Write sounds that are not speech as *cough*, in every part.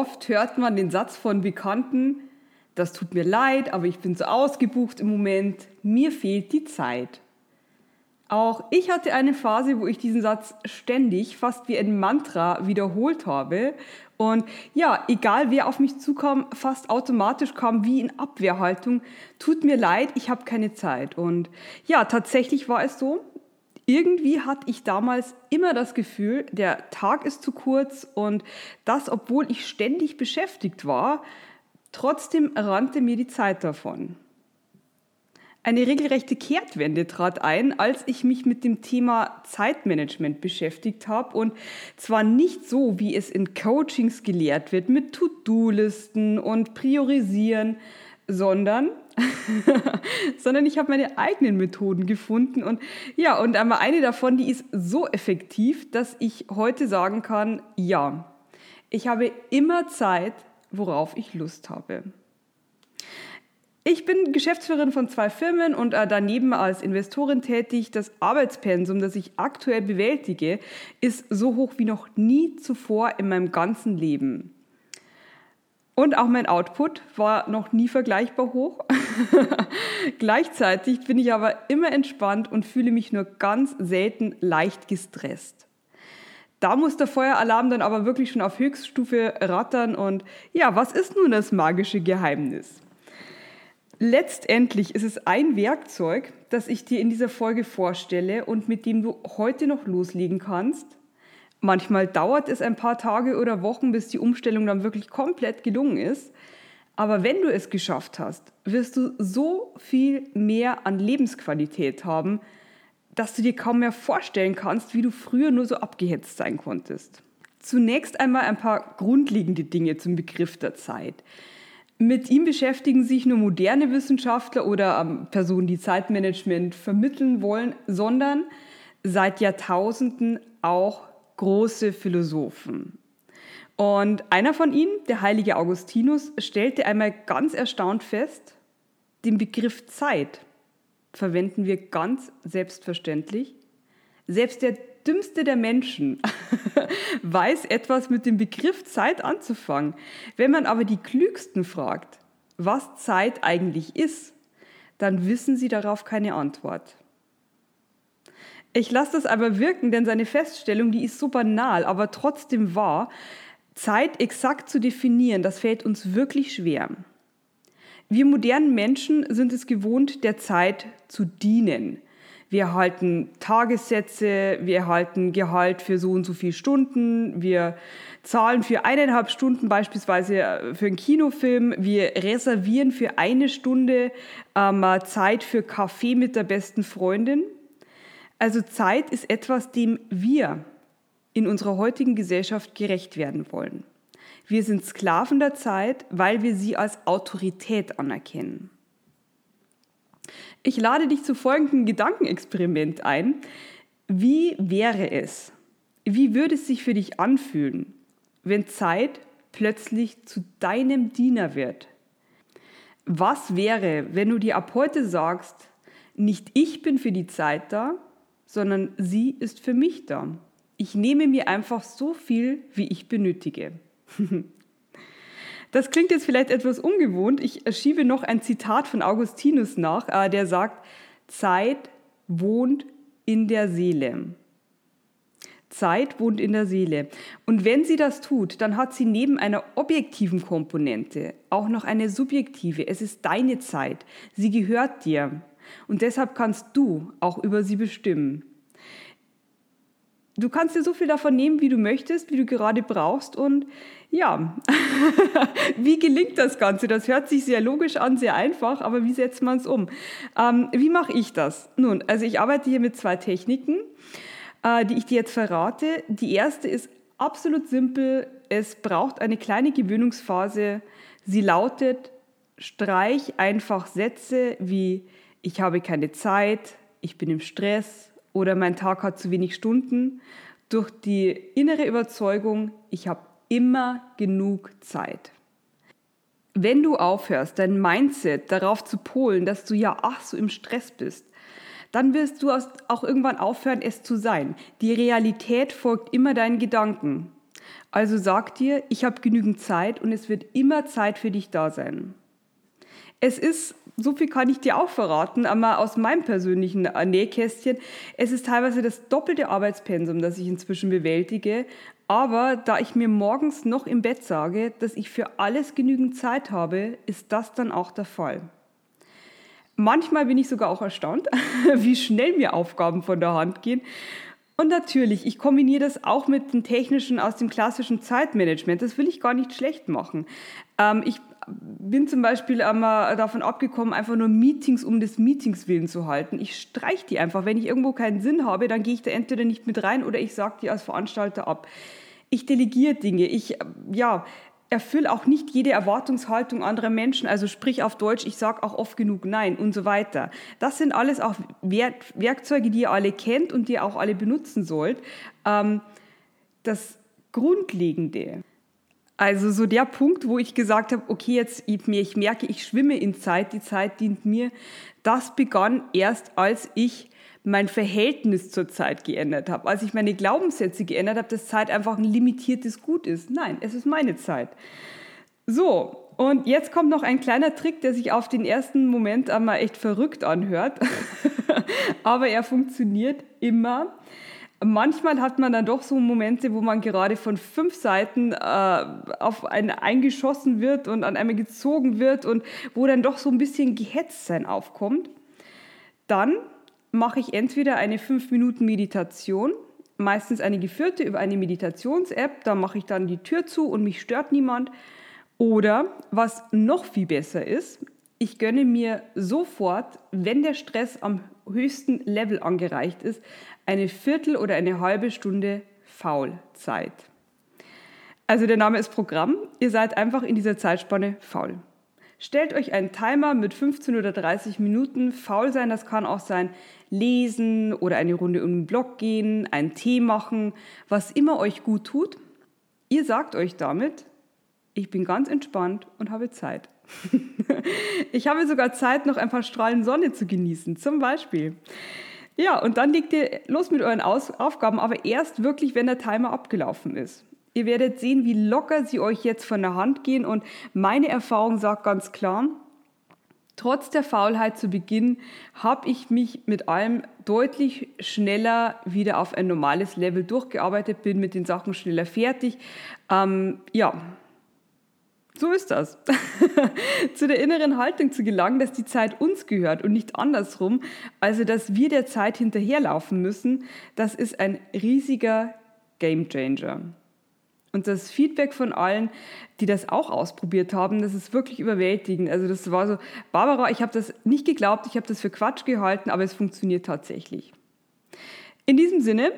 Oft hört man den Satz von Bekannten, das tut mir leid, aber ich bin so ausgebucht im Moment, mir fehlt die Zeit. Auch ich hatte eine Phase, wo ich diesen Satz ständig, fast wie ein Mantra, wiederholt habe. Und ja, egal wer auf mich zukam, fast automatisch kam wie in Abwehrhaltung, tut mir leid, ich habe keine Zeit. Und ja, tatsächlich war es so, irgendwie hatte ich damals immer das Gefühl, der Tag ist zu kurz und das, obwohl ich ständig beschäftigt war, trotzdem rannte mir die Zeit davon. Eine regelrechte Kehrtwende trat ein, als ich mich mit dem Thema Zeitmanagement beschäftigt habe und zwar nicht so, wie es in Coachings gelehrt wird, mit To-Do-Listen und Priorisieren, sondern *laughs* sondern ich habe meine eigenen Methoden gefunden und ja, und einmal eine davon, die ist so effektiv, dass ich heute sagen kann, ja, ich habe immer Zeit, worauf ich Lust habe. Ich bin Geschäftsführerin von zwei Firmen und äh, daneben als Investorin tätig. Das Arbeitspensum, das ich aktuell bewältige, ist so hoch wie noch nie zuvor in meinem ganzen Leben. Und auch mein Output war noch nie vergleichbar hoch. *laughs* Gleichzeitig bin ich aber immer entspannt und fühle mich nur ganz selten leicht gestresst. Da muss der Feueralarm dann aber wirklich schon auf Höchststufe rattern und ja, was ist nun das magische Geheimnis? Letztendlich ist es ein Werkzeug, das ich dir in dieser Folge vorstelle und mit dem du heute noch loslegen kannst, Manchmal dauert es ein paar Tage oder Wochen, bis die Umstellung dann wirklich komplett gelungen ist. Aber wenn du es geschafft hast, wirst du so viel mehr an Lebensqualität haben, dass du dir kaum mehr vorstellen kannst, wie du früher nur so abgehetzt sein konntest. Zunächst einmal ein paar grundlegende Dinge zum Begriff der Zeit. Mit ihm beschäftigen sich nur moderne Wissenschaftler oder ähm, Personen, die Zeitmanagement vermitteln wollen, sondern seit Jahrtausenden auch große Philosophen. Und einer von ihnen, der heilige Augustinus, stellte einmal ganz erstaunt fest, den Begriff Zeit verwenden wir ganz selbstverständlich. Selbst der dümmste der Menschen *laughs* weiß etwas mit dem Begriff Zeit anzufangen. Wenn man aber die Klügsten fragt, was Zeit eigentlich ist, dann wissen sie darauf keine Antwort. Ich lasse das aber wirken, denn seine Feststellung, die ist so banal, aber trotzdem wahr. Zeit exakt zu definieren, das fällt uns wirklich schwer. Wir modernen Menschen sind es gewohnt, der Zeit zu dienen. Wir erhalten Tagessätze, wir erhalten Gehalt für so und so viele Stunden, wir zahlen für eineinhalb Stunden beispielsweise äh, für einen Kinofilm, wir reservieren für eine Stunde ähm, Zeit für Kaffee mit der besten Freundin. Also Zeit ist etwas, dem wir in unserer heutigen Gesellschaft gerecht werden wollen. Wir sind Sklaven der Zeit, weil wir sie als Autorität anerkennen. Ich lade dich zu folgendem Gedankenexperiment ein. Wie wäre es, wie würde es sich für dich anfühlen, wenn Zeit plötzlich zu deinem Diener wird? Was wäre, wenn du dir ab heute sagst, nicht ich bin für die Zeit da, sondern sie ist für mich da. Ich nehme mir einfach so viel, wie ich benötige. *laughs* Das klingt jetzt vielleicht etwas ungewohnt. Ich schiebe noch ein Zitat von Augustinus nach, äh, der sagt, Zeit wohnt in der Seele. Zeit wohnt in der Seele. Und wenn sie das tut, dann hat sie neben einer objektiven Komponente auch noch eine subjektive. Es ist deine Zeit. Sie gehört dir. Und deshalb kannst du auch über sie bestimmen. du kannst dir so viel davon nehmen, wie du möchtest, wie du gerade brauchst. Und ja, *laughs* wie gelingt das Ganze? Das hört sich sehr logisch an, sehr einfach, aber wie setzt man es um? Ähm, wie mache ich das? Nun, also ich arbeite hier mit zwei Techniken, äh, die ich dir jetzt verrate. Die erste ist absolut simpel. Es braucht eine kleine Gewöhnungsphase. Sie lautet, streich einfach Sätze wie ich habe keine Zeit, ich bin im Stress oder mein Tag hat zu wenig Stunden durch die innere Überzeugung, ich habe immer genug Zeit. Wenn du aufhörst, dein Mindset darauf zu polen, dass du ja ach so im Stress bist, dann wirst du auch irgendwann aufhören, es zu sein. Die Realität folgt immer deinen Gedanken. Also sag dir, ich habe genügend Zeit und es wird immer Zeit für dich da sein. Es ist, so viel kann ich dir auch verraten, aber aus meinem persönlichen Nähkästchen, es ist teilweise das doppelte Arbeitspensum, das ich inzwischen bewältige. Aber da ich mir morgens noch im Bett sage, dass ich für alles genügend Zeit habe, ist das dann auch der Fall. Manchmal bin ich sogar auch erstaunt, *laughs* wie schnell mir Aufgaben von der Hand gehen. Und natürlich, ich kombiniere das auch mit dem technischen aus dem klassischen Zeitmanagement. Das will ich gar nicht schlecht machen. Ähm, ich bin zum Beispiel einmal davon abgekommen, einfach nur Meetings um des Meetings willen zu halten. Ich streiche die einfach. Wenn ich irgendwo keinen Sinn habe, dann gehe ich da entweder nicht mit rein oder ich sage die als Veranstalter ab. Ich delegiere Dinge. Ich, ja, erfülle auch nicht jede Erwartungshaltung anderer Menschen, also sprich auf Deutsch, ich sage auch oft genug Nein und so weiter. Das sind alles auch Werkzeuge, die ihr alle kennt und die ihr auch alle benutzen sollt. Ähm, das Grundlegende also so der Punkt, wo ich gesagt habe, okay, jetzt ich merke, ich schwimme in Zeit, die Zeit dient mir, das begann erst, als ich mein Verhältnis zur Zeit geändert habe, als ich meine Glaubenssätze geändert habe, dass Zeit einfach ein limitiertes Gut ist. Nein, es ist meine Zeit. So, und jetzt kommt noch ein kleiner Trick, der sich auf den ersten Moment einmal echt verrückt anhört, *laughs* aber er funktioniert immer. Manchmal hat man dann doch so Momente, wo man gerade von fünf Seiten äh, auf einen eingeschossen wird und an einmal gezogen wird und wo dann doch so ein bisschen Gehetztsein aufkommt. Dann mache ich entweder eine fünf Minuten Meditation, meistens eine geführte über eine Meditations-App, da mache ich dann die Tür zu und mich stört niemand. Oder was noch viel besser ist, ich gönne mir sofort, wenn der Stress am höchsten Level angereicht ist, eine Viertel oder eine halbe Stunde Faulzeit. Also der Name ist Programm. Ihr seid einfach in dieser Zeitspanne faul. Stellt euch einen Timer mit 15 oder 30 Minuten. Faul sein, das kann auch sein lesen oder eine Runde um den Block gehen, einen Tee machen, was immer euch gut tut. Ihr sagt euch damit, ich bin ganz entspannt und habe Zeit. *laughs* ich habe sogar Zeit, noch ein paar Strahlen Sonne zu genießen, zum Beispiel. Ja, und dann legt ihr los mit euren Aus Aufgaben, aber erst wirklich, wenn der Timer abgelaufen ist. Ihr werdet sehen, wie locker sie euch jetzt von der Hand gehen und meine Erfahrung sagt ganz klar, trotz der Faulheit zu Beginn habe ich mich mit allem deutlich schneller wieder auf ein normales Level durchgearbeitet, bin mit den Sachen schneller fertig. Ähm, ja, so ist das. *laughs* zu der inneren Haltung zu gelangen, dass die Zeit uns gehört und nicht andersrum, also dass wir der Zeit hinterherlaufen müssen, das ist ein riesiger Gamechanger. Und das Feedback von allen, die das auch ausprobiert haben, das ist wirklich überwältigend. Also das war so, Barbara, ich habe das nicht geglaubt, ich habe das für Quatsch gehalten, aber es funktioniert tatsächlich. In diesem Sinne,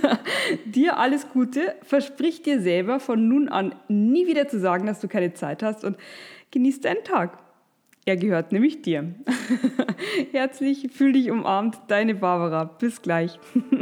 *laughs* dir alles Gute, versprich dir selber von nun an nie wieder zu sagen, dass du keine Zeit hast und genieß deinen Tag. Er gehört nämlich dir. *laughs* Herzlich, fühl dich umarmt, deine Barbara. Bis gleich. *laughs*